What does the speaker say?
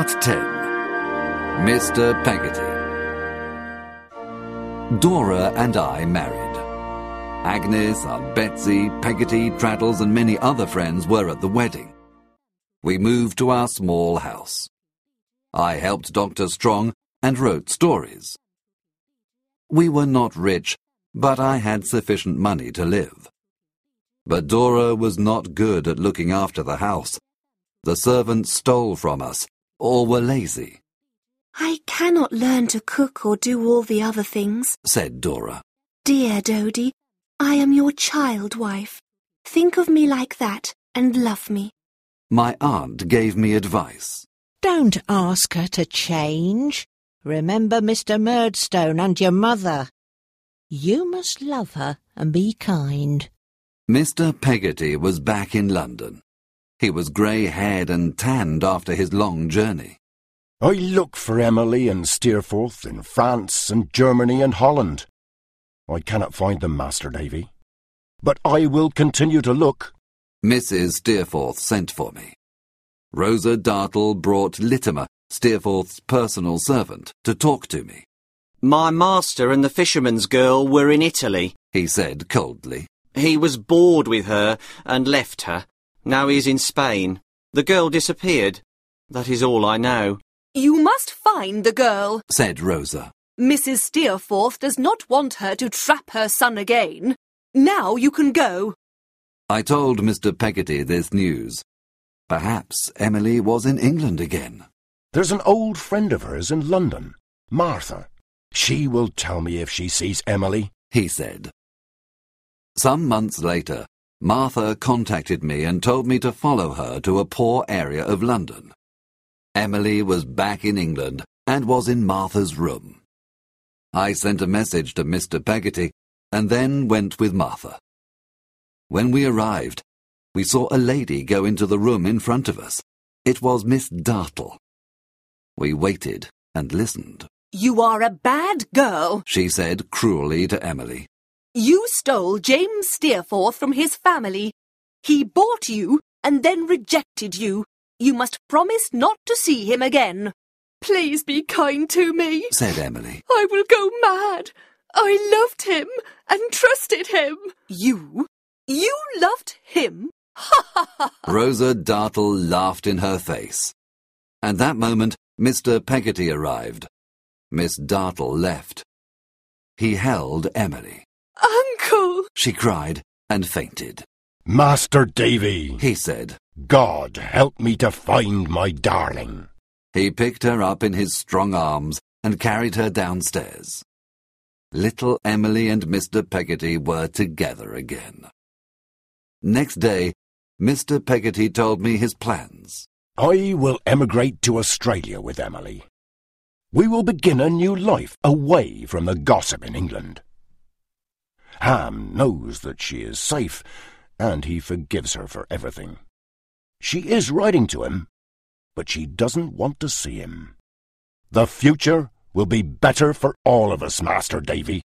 Part 10 Mr. Peggotty Dora and I married. Agnes, Aunt Betsy, Peggotty, Traddles, and many other friends were at the wedding. We moved to our small house. I helped Dr. Strong and wrote stories. We were not rich, but I had sufficient money to live. But Dora was not good at looking after the house. The servants stole from us, or were lazy, I cannot learn to cook or do all the other things. said Dora. Dear Doady, I am your child wife. Think of me like that and love me. My aunt gave me advice. Don't ask her to change. Remember Mr. Murdstone and your mother. You must love her and be kind. Mr. Peggotty was back in London. He was grey-haired and tanned after his long journey. I look for Emily and Steerforth in France and Germany and Holland. I cannot find them, Master Davy. But I will continue to look. Mrs. Steerforth sent for me. Rosa Dartle brought Littimer, Steerforth's personal servant, to talk to me. My master and the fisherman's girl were in Italy. He said coldly. He was bored with her and left her. Now he is in Spain. The girl disappeared. That is all I know. You must find the girl. Said Rosa. Mrs. Steerforth does not want her to trap her son again. Now you can go. I told Mr. Peggotty this news. Perhaps Emily was in England again. There's an old friend of hers in London, Martha. She will tell me if she sees Emily. he said. Some months later, Martha contacted me and told me to follow her to a poor area of London. Emily was back in England and was in Martha's room. I sent a message to Mr. Peggotty and then went with Martha. When we arrived, we saw a lady go into the room in front of us. It was Miss Dartle. We waited and listened. You are a bad girl. She said cruelly to Emily. You stole James Steerforth from his family. He bought you and then rejected you. You must promise not to see him again. Please be kind to me. said Emily. I will go mad. I loved him and trusted him. You? You loved him? Ha ha ha! Rosa Dartle laughed in her face. At that moment, Mr. Peggotty arrived. Miss Dartle left. He held Emily. Uncle! She cried and fainted. Master Davy, He said. God help me to find my darling. He picked her up in his strong arms and carried her downstairs. Little Emily and Mr. Peggotty were together again. Next day, Mr. Peggotty told me his plans. I will emigrate to Australia with Emily. We will begin a new life away from the gossip in England. Ham knows that she is safe, and he forgives her for everything. She is writing to him, but she doesn't want to see him. The future will be better for all of us, Master Davy.